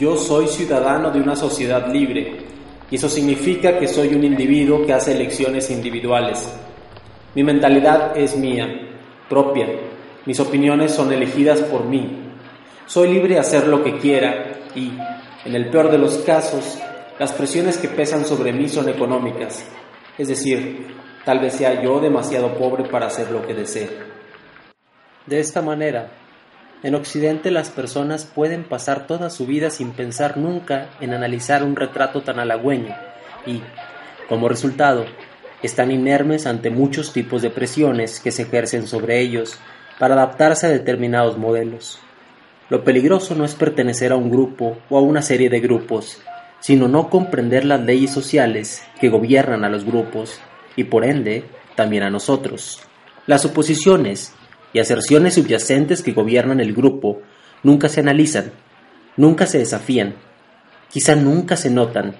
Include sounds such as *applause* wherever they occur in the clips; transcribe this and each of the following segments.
Yo soy ciudadano de una sociedad libre y eso significa que soy un individuo que hace elecciones individuales. Mi mentalidad es mía, propia. Mis opiniones son elegidas por mí. Soy libre de hacer lo que quiera y, en el peor de los casos, las presiones que pesan sobre mí son económicas. Es decir, tal vez sea yo demasiado pobre para hacer lo que desee. De esta manera, en Occidente las personas pueden pasar toda su vida sin pensar nunca en analizar un retrato tan halagüeño y, como resultado, están inermes ante muchos tipos de presiones que se ejercen sobre ellos para adaptarse a determinados modelos. Lo peligroso no es pertenecer a un grupo o a una serie de grupos, sino no comprender las leyes sociales que gobiernan a los grupos y por ende también a nosotros. Las oposiciones y aserciones subyacentes que gobiernan el grupo nunca se analizan, nunca se desafían, quizá nunca se notan,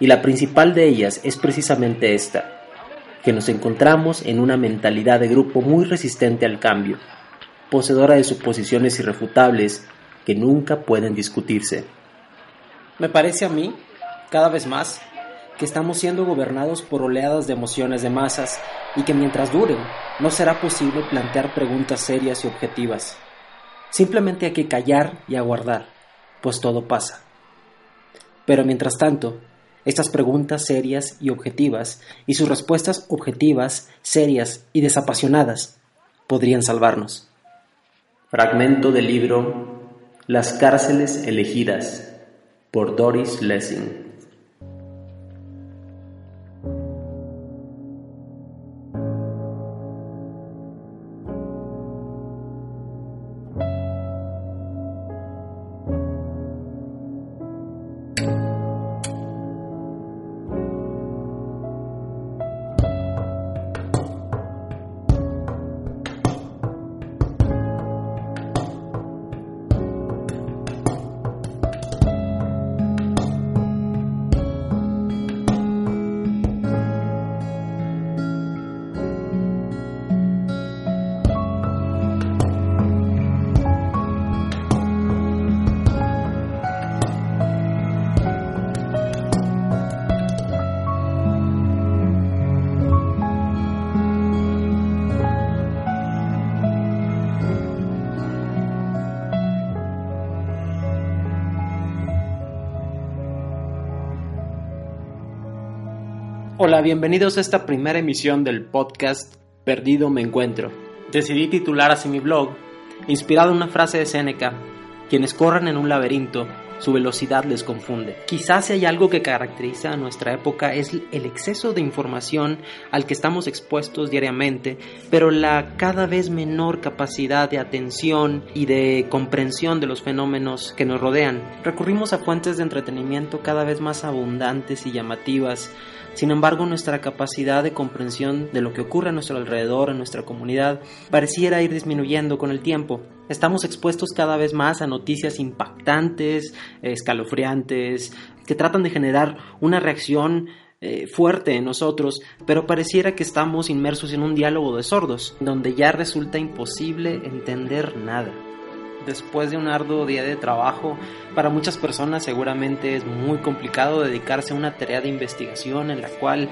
y la principal de ellas es precisamente esta, que nos encontramos en una mentalidad de grupo muy resistente al cambio, poseedora de suposiciones irrefutables que nunca pueden discutirse. Me parece a mí, cada vez más, que estamos siendo gobernados por oleadas de emociones de masas y que mientras duren no será posible plantear preguntas serias y objetivas. Simplemente hay que callar y aguardar, pues todo pasa. Pero mientras tanto, estas preguntas serias y objetivas y sus respuestas objetivas, serias y desapasionadas podrían salvarnos. Fragmento del libro Las cárceles elegidas por Doris Lessing. Hola, bienvenidos a esta primera emisión del podcast Perdido me encuentro. Decidí titular así mi blog, inspirado en una frase de Séneca, quienes corren en un laberinto, su velocidad les confunde. Quizás si hay algo que caracteriza a nuestra época es el exceso de información al que estamos expuestos diariamente, pero la cada vez menor capacidad de atención y de comprensión de los fenómenos que nos rodean. Recurrimos a fuentes de entretenimiento cada vez más abundantes y llamativas, sin embargo, nuestra capacidad de comprensión de lo que ocurre a nuestro alrededor, en nuestra comunidad, pareciera ir disminuyendo con el tiempo. Estamos expuestos cada vez más a noticias impactantes, escalofriantes, que tratan de generar una reacción eh, fuerte en nosotros, pero pareciera que estamos inmersos en un diálogo de sordos, donde ya resulta imposible entender nada. Después de un arduo día de trabajo, para muchas personas seguramente es muy complicado dedicarse a una tarea de investigación en la cual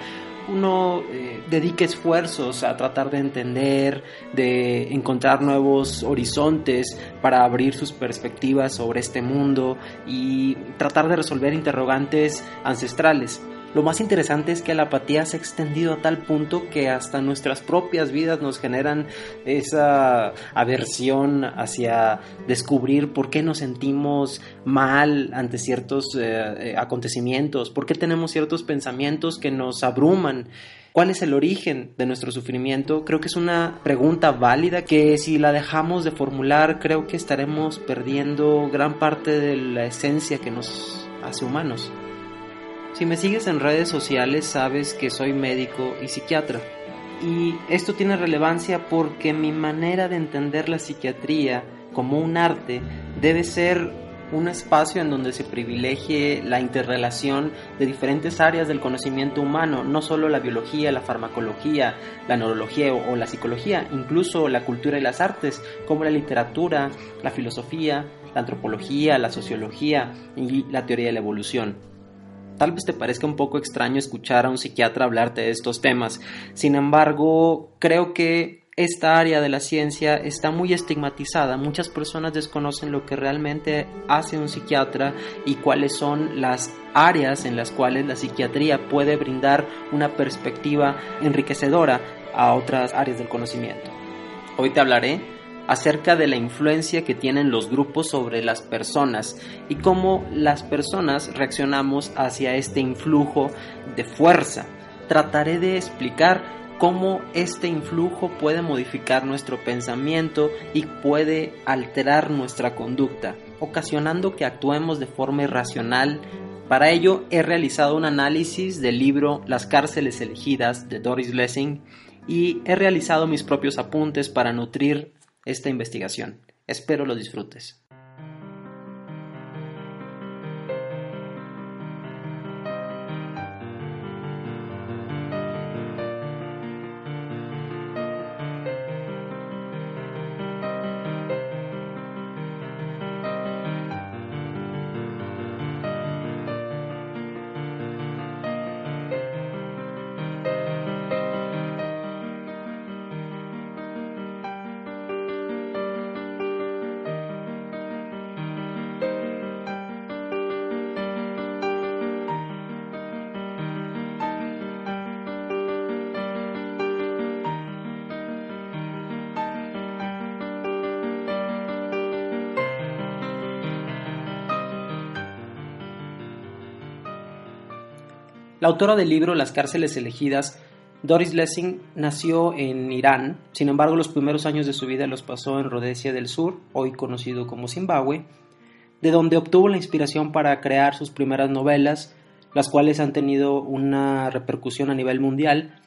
uno eh, dedique esfuerzos a tratar de entender, de encontrar nuevos horizontes para abrir sus perspectivas sobre este mundo y tratar de resolver interrogantes ancestrales. Lo más interesante es que la apatía se ha extendido a tal punto que hasta nuestras propias vidas nos generan esa aversión hacia descubrir por qué nos sentimos mal ante ciertos eh, eh, acontecimientos, por qué tenemos ciertos pensamientos que nos abruman. ¿Cuál es el origen de nuestro sufrimiento? Creo que es una pregunta válida que si la dejamos de formular creo que estaremos perdiendo gran parte de la esencia que nos hace humanos. Si me sigues en redes sociales sabes que soy médico y psiquiatra. Y esto tiene relevancia porque mi manera de entender la psiquiatría como un arte debe ser un espacio en donde se privilegie la interrelación de diferentes áreas del conocimiento humano, no solo la biología, la farmacología, la neurología o, la psicología, incluso la cultura y las artes, como la literatura, la filosofía, la antropología, la sociología y la teoría de la evolución. Tal vez te parezca un poco extraño escuchar a un psiquiatra hablarte de estos temas. Sin embargo, creo que esta área de la ciencia está muy estigmatizada. Muchas personas desconocen lo que realmente hace un psiquiatra y cuáles son las áreas en las cuales la psiquiatría puede brindar una perspectiva enriquecedora a otras áreas del conocimiento. Hoy te hablaré acerca de la influencia que tienen los grupos sobre las personas y cómo las personas reaccionamos hacia este influjo de fuerza. Trataré de explicar cómo este influjo puede modificar nuestro pensamiento y puede alterar nuestra conducta, ocasionando que actuemos de forma irracional. Para ello he realizado un análisis del libro Las cárceles elegidas de Doris Lessing y he realizado mis propios apuntes para nutrir esta investigación. Espero lo disfrutes. La autora del libro Las cárceles elegidas, Doris Lessing, nació en Irán, sin embargo los primeros años de su vida los pasó en Rhodesia del Sur, hoy conocido como Zimbabue, de donde obtuvo la inspiración para crear sus primeras novelas, las cuales han tenido una repercusión a nivel mundial,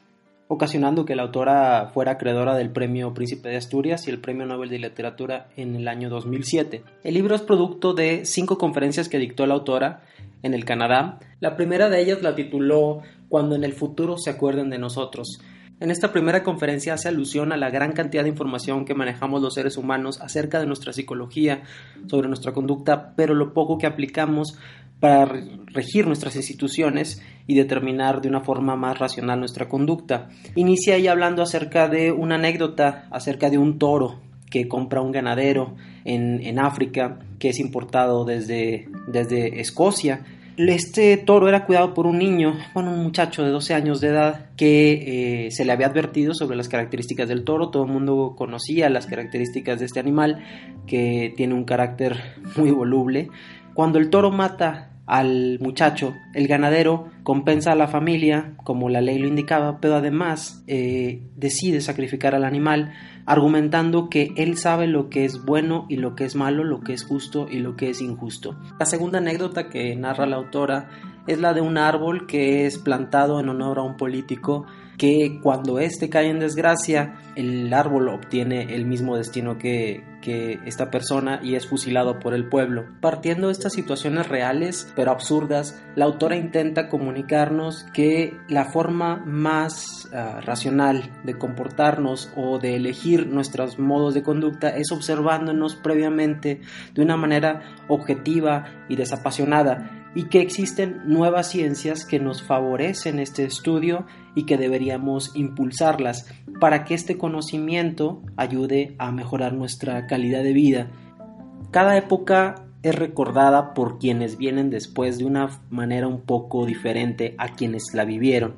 ocasionando que la autora fuera acreedora del Premio Príncipe de Asturias y el Premio Nobel de Literatura en el año 2007. El libro es producto de cinco conferencias que dictó la autora en el Canadá. La primera de ellas la tituló Cuando en el futuro se acuerden de nosotros. En esta primera conferencia hace alusión a la gran cantidad de información que manejamos los seres humanos acerca de nuestra psicología, sobre nuestra conducta, pero lo poco que aplicamos para regir nuestras instituciones y determinar de una forma más racional nuestra conducta. Inicia ahí hablando acerca de una anécdota acerca de un toro que compra un ganadero en, en África que es importado desde, desde Escocia. Este toro era cuidado por un niño, bueno, un muchacho de 12 años de edad que eh, se le había advertido sobre las características del toro. Todo el mundo conocía las características de este animal que tiene un carácter muy voluble. Cuando el toro mata al muchacho. El ganadero compensa a la familia, como la ley lo indicaba, pero además eh, decide sacrificar al animal, argumentando que él sabe lo que es bueno y lo que es malo, lo que es justo y lo que es injusto. La segunda anécdota que narra la autora es la de un árbol que es plantado en honor a un político que cuando éste cae en desgracia, el árbol obtiene el mismo destino que, que esta persona y es fusilado por el pueblo. Partiendo de estas situaciones reales pero absurdas, la autora intenta comunicarnos que la forma más ah, racional de comportarnos o de elegir nuestros modos de conducta es observándonos previamente de una manera objetiva y desapasionada y que existen nuevas ciencias que nos favorecen este estudio y que deberíamos impulsarlas para que este conocimiento ayude a mejorar nuestra calidad de vida. Cada época es recordada por quienes vienen después de una manera un poco diferente a quienes la vivieron.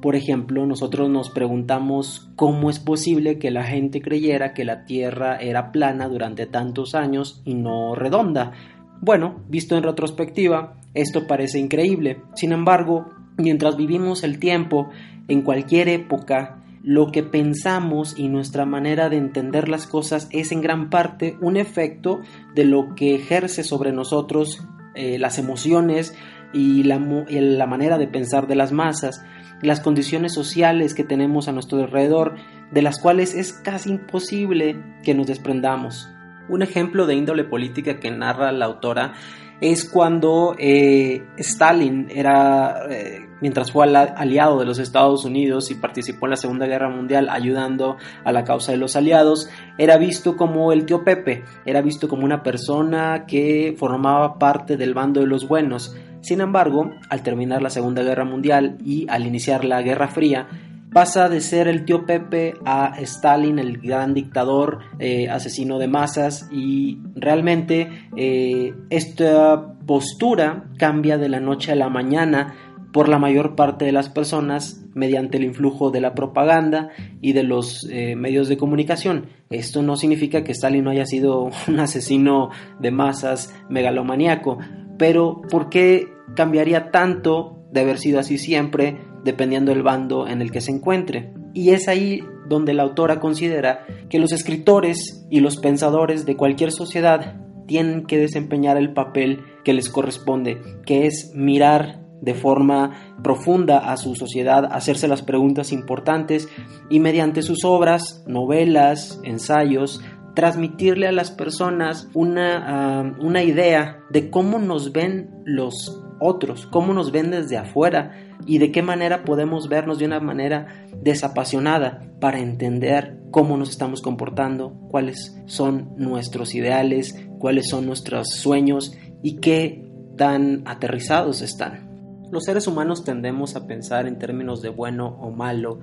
Por ejemplo, nosotros nos preguntamos cómo es posible que la gente creyera que la Tierra era plana durante tantos años y no redonda. Bueno, visto en retrospectiva, esto parece increíble. Sin embargo, mientras vivimos el tiempo, en cualquier época, lo que pensamos y nuestra manera de entender las cosas es en gran parte un efecto de lo que ejerce sobre nosotros eh, las emociones y la, la manera de pensar de las masas, las condiciones sociales que tenemos a nuestro alrededor, de las cuales es casi imposible que nos desprendamos. Un ejemplo de índole política que narra la autora es cuando eh, Stalin era, eh, mientras fue aliado de los Estados Unidos y participó en la Segunda Guerra Mundial ayudando a la causa de los aliados, era visto como el tío Pepe, era visto como una persona que formaba parte del bando de los buenos. Sin embargo, al terminar la Segunda Guerra Mundial y al iniciar la Guerra Fría, pasa de ser el tío Pepe a Stalin, el gran dictador, eh, asesino de masas, y realmente eh, esta postura cambia de la noche a la mañana por la mayor parte de las personas mediante el influjo de la propaganda y de los eh, medios de comunicación. Esto no significa que Stalin no haya sido *laughs* un asesino de masas megalomaniaco, pero ¿por qué cambiaría tanto de haber sido así siempre dependiendo del bando en el que se encuentre. Y es ahí donde la autora considera que los escritores y los pensadores de cualquier sociedad tienen que desempeñar el papel que les corresponde, que es mirar de forma profunda a su sociedad, hacerse las preguntas importantes y mediante sus obras, novelas, ensayos, transmitirle a las personas una, ah, una idea de cómo nos ven los otros, cómo nos ven desde afuera y de qué manera podemos vernos de una manera desapasionada para entender cómo nos estamos comportando, cuáles son nuestros ideales, cuáles son nuestros sueños y qué tan aterrizados están. Los seres humanos tendemos a pensar en términos de bueno o malo,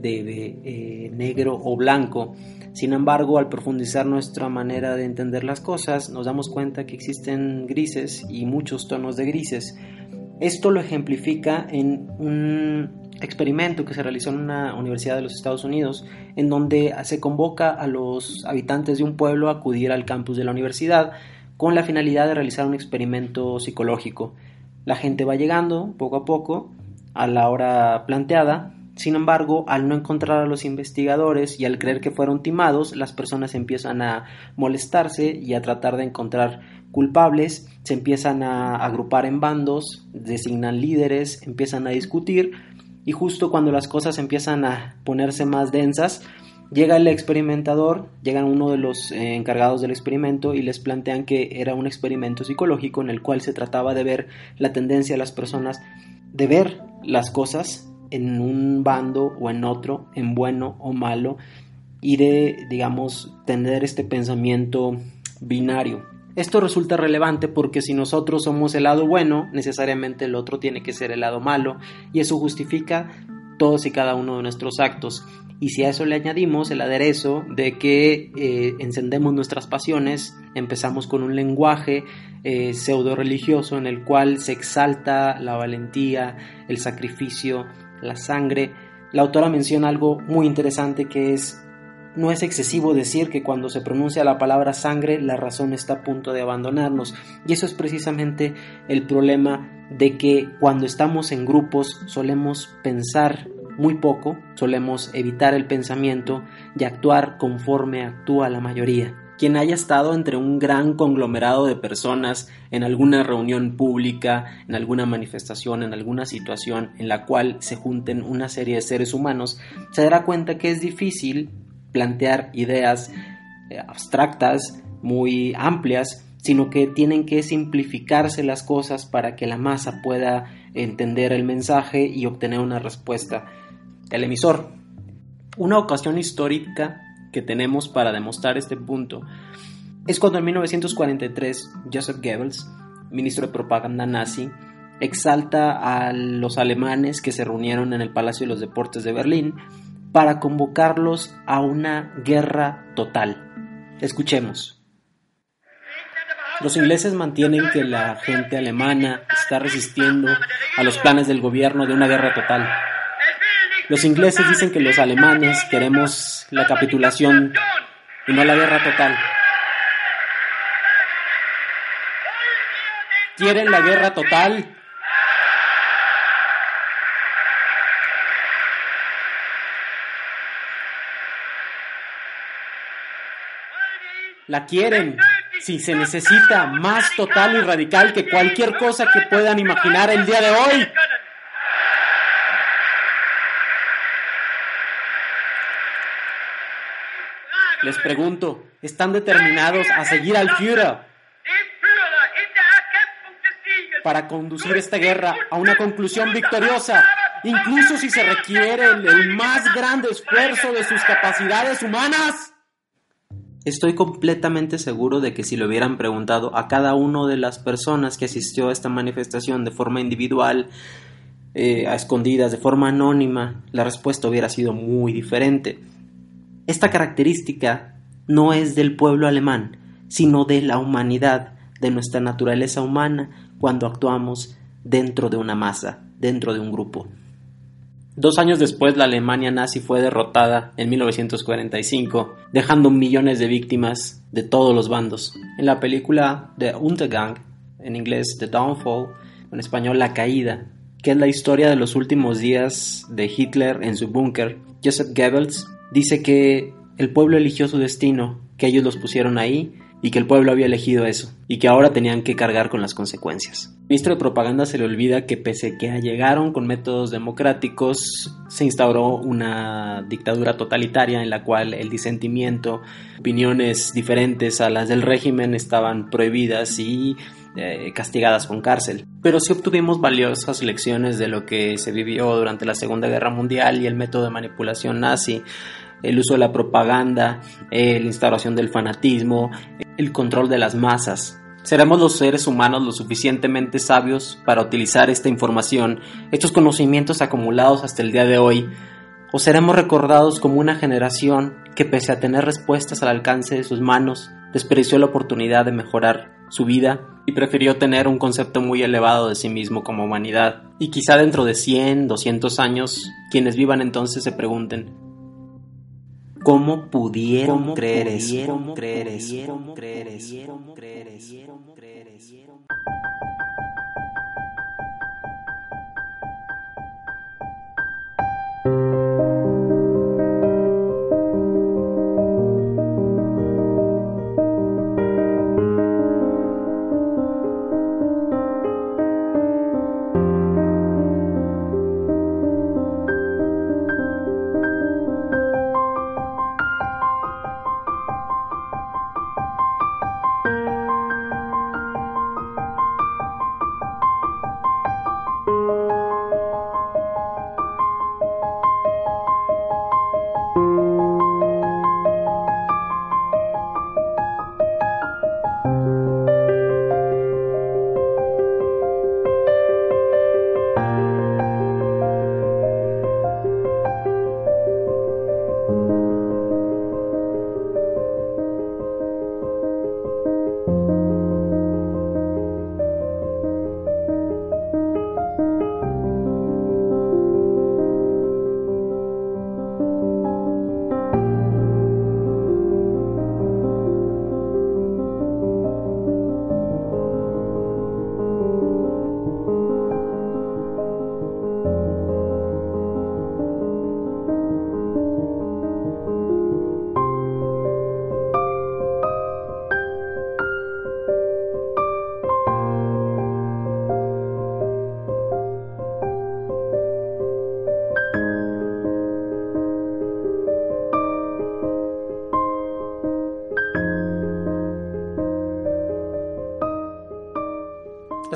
de eh, negro o blanco. Sin embargo, al profundizar nuestra manera de entender las cosas, nos damos cuenta que existen grises y muchos tonos de grises. Esto lo ejemplifica en un experimento que se realizó en una universidad de los Estados Unidos, en donde se convoca a los habitantes de un pueblo a acudir al campus de la universidad con la finalidad de realizar un experimento psicológico. La gente va llegando poco a poco a la hora planteada sin embargo, al no encontrar a los investigadores y al creer que fueron timados, las personas empiezan a molestarse y a tratar de encontrar culpables, se empiezan a agrupar en bandos, designan líderes, empiezan a discutir. Y justo cuando las cosas empiezan a ponerse más densas, llega el experimentador, llega uno de los eh, encargados del experimento y les plantean que era un experimento psicológico en el cual se trataba de ver la tendencia de las personas de ver las cosas en un bando o en otro, en bueno o malo, y de, digamos, tener este pensamiento binario. Esto resulta relevante porque si nosotros somos el lado bueno, necesariamente el otro tiene que ser el lado malo, y eso justifica todos y cada uno de nuestros actos. Y si a eso le añadimos el aderezo de que eh, encendemos nuestras pasiones, empezamos con un lenguaje eh, pseudo religioso en el cual se exalta la valentía, el sacrificio, la sangre, la autora menciona algo muy interesante que es no es excesivo decir que cuando se pronuncia la palabra sangre la razón está a punto de abandonarnos. Y eso es precisamente el problema de que cuando estamos en grupos solemos pensar muy poco, solemos evitar el pensamiento y actuar conforme actúa la mayoría quien haya estado entre un gran conglomerado de personas en alguna reunión pública, en alguna manifestación, en alguna situación en la cual se junten una serie de seres humanos, se dará cuenta que es difícil plantear ideas eh, abstractas, muy amplias, sino que tienen que simplificarse las cosas para que la masa pueda entender el mensaje y obtener una respuesta del emisor. Una ocasión histórica que tenemos para demostrar este punto es cuando en 1943 Joseph Goebbels, ministro de propaganda nazi, exalta a los alemanes que se reunieron en el Palacio de los Deportes de Berlín para convocarlos a una guerra total. Escuchemos. Los ingleses mantienen que la gente alemana está resistiendo a los planes del gobierno de una guerra total. Los ingleses dicen que los alemanes queremos la capitulación y no la guerra total. ¿Quieren la guerra total? La quieren si se necesita más total y radical que cualquier cosa que puedan imaginar el día de hoy. Les pregunto, ¿están determinados a seguir al Führer para conducir esta guerra a una conclusión victoriosa, incluso si se requiere el, más grande esfuerzo de sus capacidades humanas? Estoy completamente seguro de que si le hubieran preguntado a cada una de las personas que asistió a esta manifestación de forma individual, eh, a escondidas, de forma anónima, la respuesta hubiera sido muy diferente. Esta característica no es del pueblo alemán, sino de la humanidad, de nuestra naturaleza humana cuando actuamos dentro de una masa, dentro de un grupo. Dos años después, la Alemania nazi fue derrotada en 1945, dejando millones de víctimas de todos los bandos. En la película The Untergang, en inglés The Downfall, en español La Caída, que es la historia de los últimos días de Hitler en su búnker, Joseph Goebbels dice que el pueblo eligió su destino, que ellos los pusieron ahí y que el pueblo había elegido eso, y que ahora tenían que cargar con las consecuencias. Al ministro de Propaganda se le olvida que pese que llegaron con métodos democráticos, se instauró una dictadura totalitaria en la cual el disentimiento, opiniones diferentes a las del régimen estaban prohibidas y eh, castigadas con cárcel. Pero sí obtuvimos valiosas lecciones de lo que se vivió durante la Segunda Guerra Mundial y el método de manipulación nazi el uso de la propaganda, eh, la instauración del fanatismo, el control de las masas. ¿Seremos los seres humanos lo suficientemente sabios para utilizar esta información, estos conocimientos acumulados hasta el día de hoy? ¿O seremos recordados como una generación que pese a tener respuestas al alcance de sus manos, despreció la oportunidad de mejorar su vida y prefirió tener un concepto muy elevado de sí mismo como humanidad? Y quizá dentro de 100, 200 años, quienes vivan entonces se pregunten, ¿Cómo pudieron creer eso? ¿Cómo creer eso? ¿Cómo creer eso? ¿Cómo creer eso? ¿Cómo creer eso?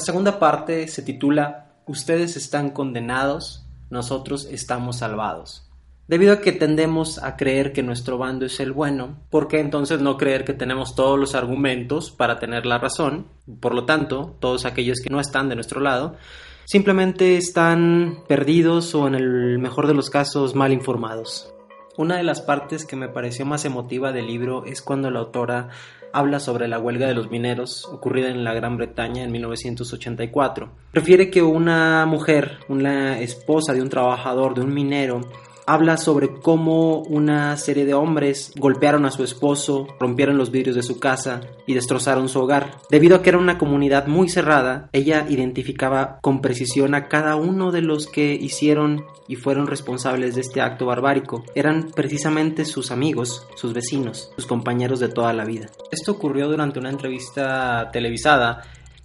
Segunda parte se titula Ustedes están condenados, nosotros estamos salvados. Debido a que tendemos a creer que nuestro bando es el bueno, ¿por qué entonces no creer que tenemos todos los argumentos para tener la razón? Por lo tanto, todos aquellos que no están de nuestro lado simplemente están perdidos o en el mejor de los casos mal informados. Una de las partes que me pareció más emotiva del libro es cuando la autora habla sobre la huelga de los mineros ocurrida en la Gran Bretaña en 1984. Prefiere que una mujer, una esposa de un trabajador, de un minero, habla sobre cómo una serie de hombres golpearon a su esposo, rompieron los vidrios de su casa y destrozaron su hogar. Debido a que era una comunidad muy cerrada, ella identificaba con precisión a cada uno de los que hicieron y fueron responsables de este acto barbárico. Eran precisamente sus amigos, sus vecinos, sus compañeros de toda la vida. Esto ocurrió durante una entrevista televisada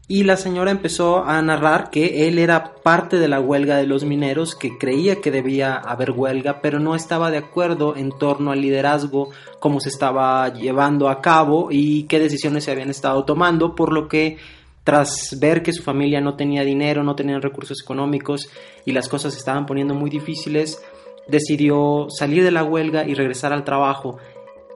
y la señora empezó a narrar que él era parte de la huelga de los mineros, que creía que debía haber huelga, pero no estaba de acuerdo en torno al liderazgo, cómo se estaba llevando a cabo y qué decisiones se habían estado tomando, por lo que tras ver que su familia no tenía dinero, no tenían recursos económicos y las cosas se estaban poniendo muy difíciles, decidió salir de la huelga y regresar al trabajo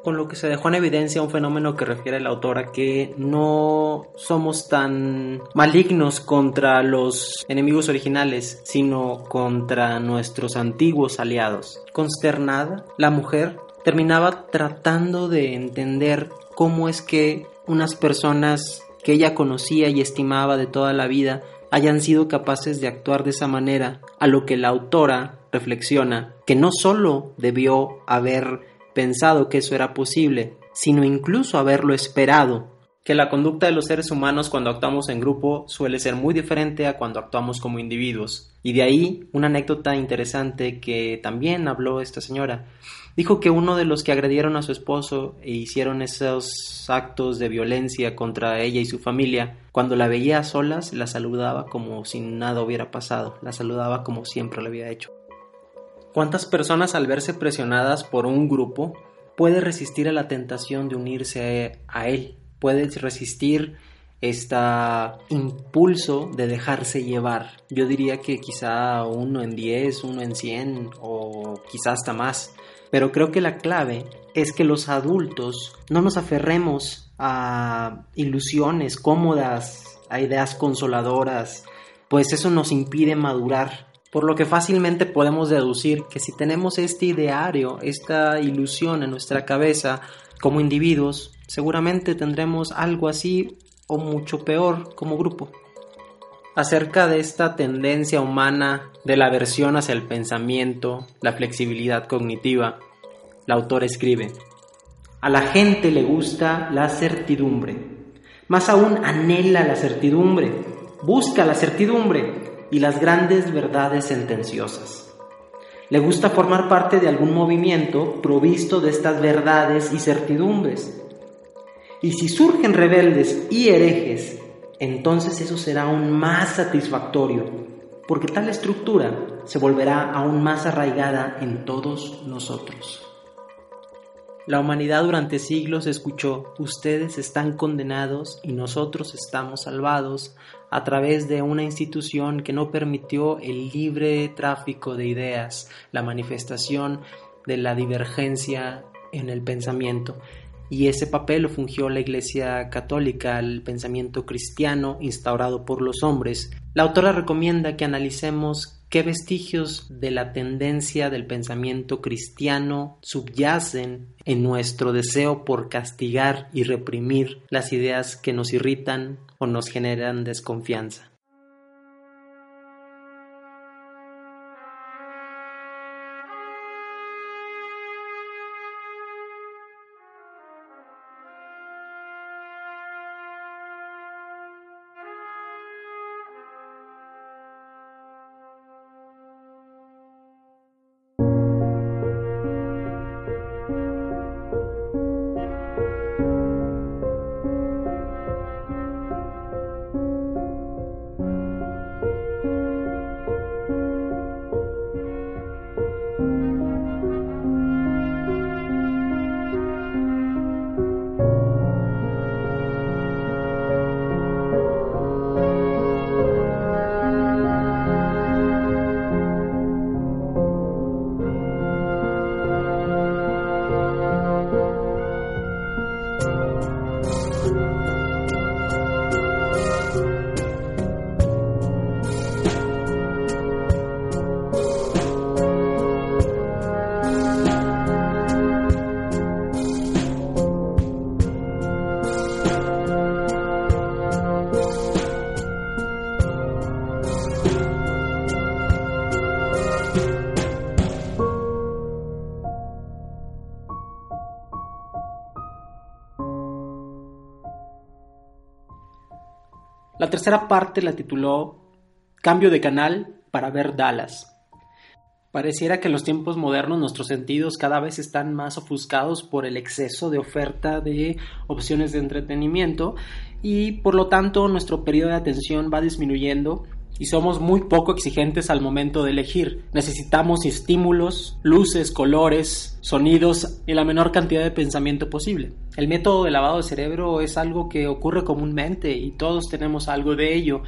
con lo que se dejó en evidencia un fenómeno que refiere la autora que no somos tan malignos contra los enemigos originales, sino contra nuestros antiguos aliados. Consternada, la mujer terminaba tratando de entender cómo es que unas personas que ella conocía y estimaba de toda la vida hayan sido capaces de actuar de esa manera, a lo que la autora reflexiona que no solo debió haber pensado que eso era posible, sino incluso haberlo esperado. Que la conducta de los seres humanos cuando actuamos en grupo suele ser muy diferente a cuando actuamos como individuos. Y de ahí una anécdota interesante que también habló esta señora. Dijo que uno de los que agredieron a su esposo e hicieron esos actos de violencia contra ella y su familia, cuando la veía a solas, la saludaba como si nada hubiera pasado, la saludaba como siempre lo había hecho. ¿Cuántas personas al verse presionadas por un grupo puede resistir a la tentación de unirse a él? Puede resistir este impulso de dejarse llevar. Yo diría que quizá uno en diez, uno en cien o quizá hasta más. Pero creo que la clave es que los adultos no nos aferremos a ilusiones cómodas, a ideas consoladoras, pues eso nos impide madurar por lo que fácilmente podemos deducir que si tenemos este ideario, esta ilusión en nuestra cabeza como individuos, seguramente tendremos algo así o mucho peor como grupo. Acerca de esta tendencia humana de la aversión hacia el pensamiento, la flexibilidad cognitiva, la autora escribe, a la gente le gusta la certidumbre, más aún anhela la certidumbre, busca la certidumbre, y las grandes verdades sentenciosas. Le gusta formar parte de algún movimiento provisto de estas verdades y certidumbres. Y si surgen rebeldes y herejes, entonces eso será aún más satisfactorio, porque tal estructura se volverá aún más arraigada en todos nosotros. La humanidad durante siglos escuchó, ustedes están condenados y nosotros estamos salvados a través de una institución que no permitió el libre tráfico de ideas, la manifestación de la divergencia en el pensamiento. Y ese papel lo fungió la Iglesia Católica, el pensamiento cristiano instaurado por los hombres. La autora recomienda que analicemos ¿Qué vestigios de la tendencia del pensamiento cristiano subyacen en nuestro deseo por castigar y reprimir las ideas que nos irritan o nos generan desconfianza? Tercera parte la tituló Cambio de canal para ver Dallas. Pareciera que en los tiempos modernos nuestros sentidos cada vez están más ofuscados por el exceso de oferta de opciones de entretenimiento y por lo tanto nuestro periodo de atención va disminuyendo y somos muy poco exigentes al momento de elegir. Necesitamos estímulos, luces, colores, sonidos y la menor cantidad de pensamiento posible. El método de lavado de cerebro es algo que ocurre comúnmente y todos tenemos algo de ello.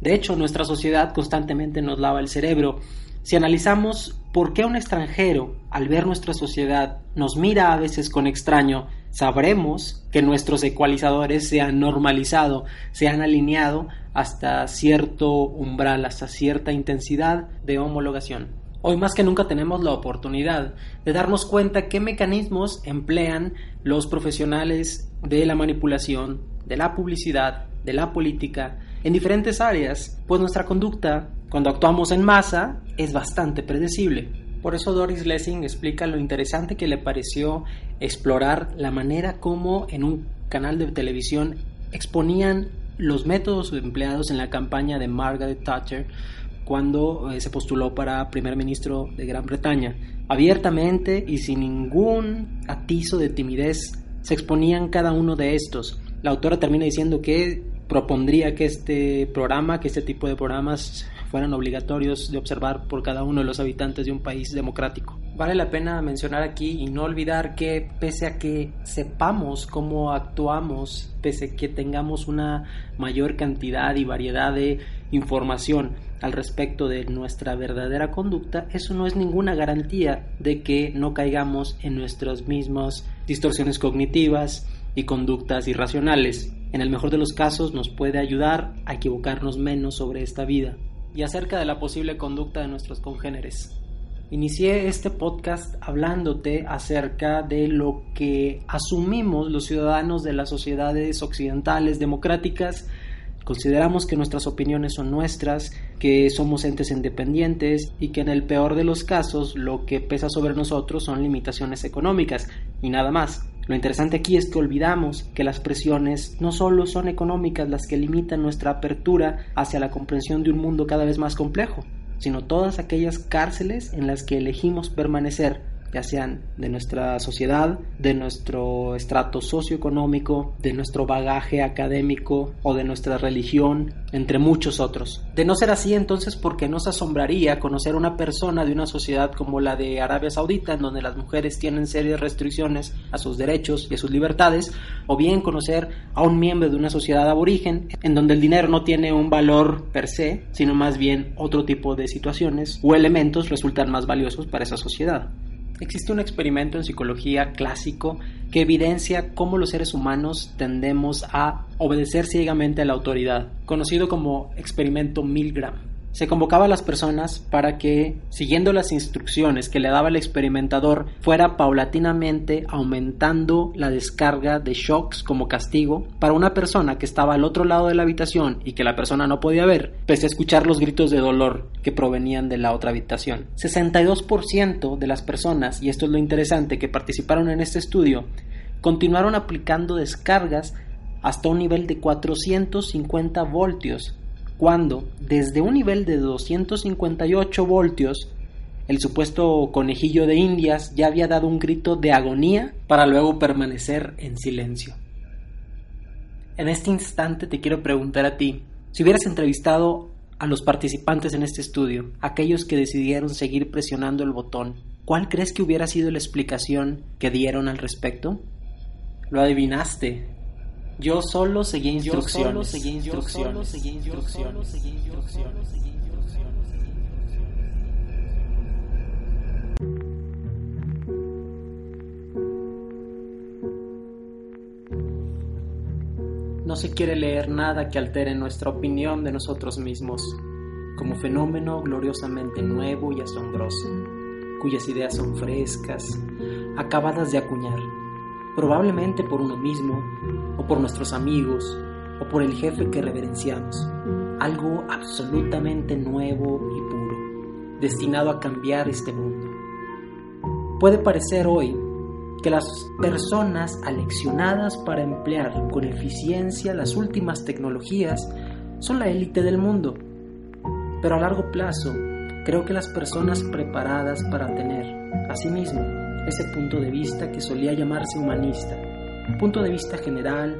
De hecho, nuestra sociedad constantemente nos lava el cerebro si analizamos por qué un extranjero, al ver nuestra sociedad, nos mira a veces con extraño, sabremos que nuestros ecualizadores se han normalizado, se han alineado hasta cierto umbral, hasta cierta intensidad de homologación. Hoy más que nunca tenemos la oportunidad de darnos cuenta qué mecanismos emplean los profesionales de la manipulación, de la publicidad, de la política, en diferentes áreas, pues nuestra conducta cuando actuamos en masa es bastante predecible. Por eso Doris Lessing explica lo interesante que le pareció explorar la manera como en un canal de televisión exponían los métodos empleados en la campaña de Margaret Thatcher cuando eh, se postuló para primer ministro de Gran Bretaña. Abiertamente y sin ningún atizo de timidez se exponían cada uno de estos. La autora termina diciendo que propondría que este programa, que este tipo de programas fueran obligatorios de observar por cada uno de los habitantes de un país democrático. Vale la pena mencionar aquí y no olvidar que pese a que sepamos cómo actuamos, pese a que tengamos una mayor cantidad y variedad de información al respecto de nuestra verdadera conducta, eso no es ninguna garantía de que no caigamos en nuestras mismas distorsiones cognitivas y conductas irracionales. En el mejor de los casos nos puede ayudar a equivocarnos menos sobre esta vida y acerca de la posible conducta de nuestros congéneres. Inicié este podcast hablándote acerca de lo que asumimos los ciudadanos de las sociedades occidentales democráticas. Consideramos que nuestras opiniones son nuestras, que somos entes independientes y que en el peor de los casos lo que pesa sobre nosotros son limitaciones económicas y nada más. Lo interesante aquí es que olvidamos que las presiones no solo son económicas las que limitan nuestra apertura hacia la comprensión de un mundo cada vez más complejo, sino todas aquellas cárceles en las que elegimos permanecer ya sean de nuestra sociedad, de nuestro estrato socioeconómico, de nuestro bagaje académico o de nuestra religión, entre muchos otros. De no ser así, entonces, ¿por qué nos asombraría conocer una persona de una sociedad como la de Arabia Saudita, en donde las mujeres tienen serias restricciones a sus derechos y a sus libertades, o bien conocer a un miembro de una sociedad aborigen, en donde el dinero no tiene un valor per se, sino más bien otro tipo de situaciones o elementos resultan más valiosos para esa sociedad? Existe un experimento en psicología clásico que evidencia cómo los seres humanos tendemos a obedecer ciegamente a la autoridad, conocido como experimento Milgram. Se convocaba a las personas para que, siguiendo las instrucciones que le daba el experimentador, fuera paulatinamente aumentando la descarga de shocks como castigo para una persona que estaba al otro lado de la habitación y que la persona no podía ver, pese a escuchar los gritos de dolor que provenían de la otra habitación. 62% de las personas, y esto es lo interesante, que participaron en este estudio, continuaron aplicando descargas hasta un nivel de 450 voltios cuando desde un nivel de 258 voltios el supuesto conejillo de Indias ya había dado un grito de agonía para luego permanecer en silencio. En este instante te quiero preguntar a ti, si hubieras entrevistado a los participantes en este estudio, aquellos que decidieron seguir presionando el botón, ¿cuál crees que hubiera sido la explicación que dieron al respecto? Lo adivinaste, yo solo seguí instrucciones. Yo solo seguí instrucciones. seguí instrucciones. No se quiere leer nada que altere nuestra opinión de nosotros mismos, como fenómeno gloriosamente nuevo y asombroso, cuyas ideas son frescas, acabadas de acuñar, probablemente por uno mismo o por nuestros amigos, o por el jefe que reverenciamos. Algo absolutamente nuevo y puro, destinado a cambiar este mundo. Puede parecer hoy que las personas aleccionadas para emplear con eficiencia las últimas tecnologías son la élite del mundo. Pero a largo plazo, creo que las personas preparadas para tener, asimismo, ese punto de vista que solía llamarse humanista, punto de vista general,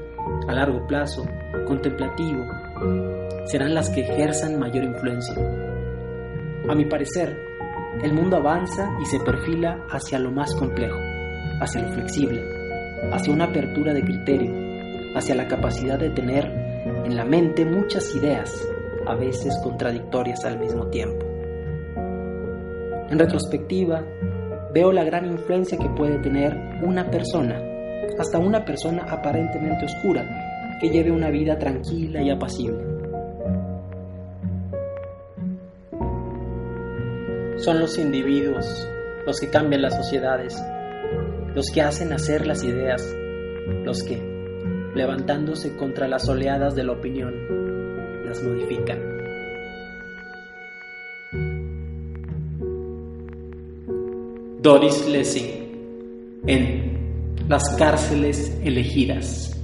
a largo plazo, contemplativo, serán las que ejerzan mayor influencia. A mi parecer, el mundo avanza y se perfila hacia lo más complejo, hacia lo flexible, hacia una apertura de criterio, hacia la capacidad de tener en la mente muchas ideas, a veces contradictorias al mismo tiempo. En retrospectiva, veo la gran influencia que puede tener una persona, hasta una persona aparentemente oscura, que lleve una vida tranquila y apacible. Son los individuos los que cambian las sociedades, los que hacen hacer las ideas, los que, levantándose contra las oleadas de la opinión, las modifican. Doris Lessing en Las cárceles elegidas.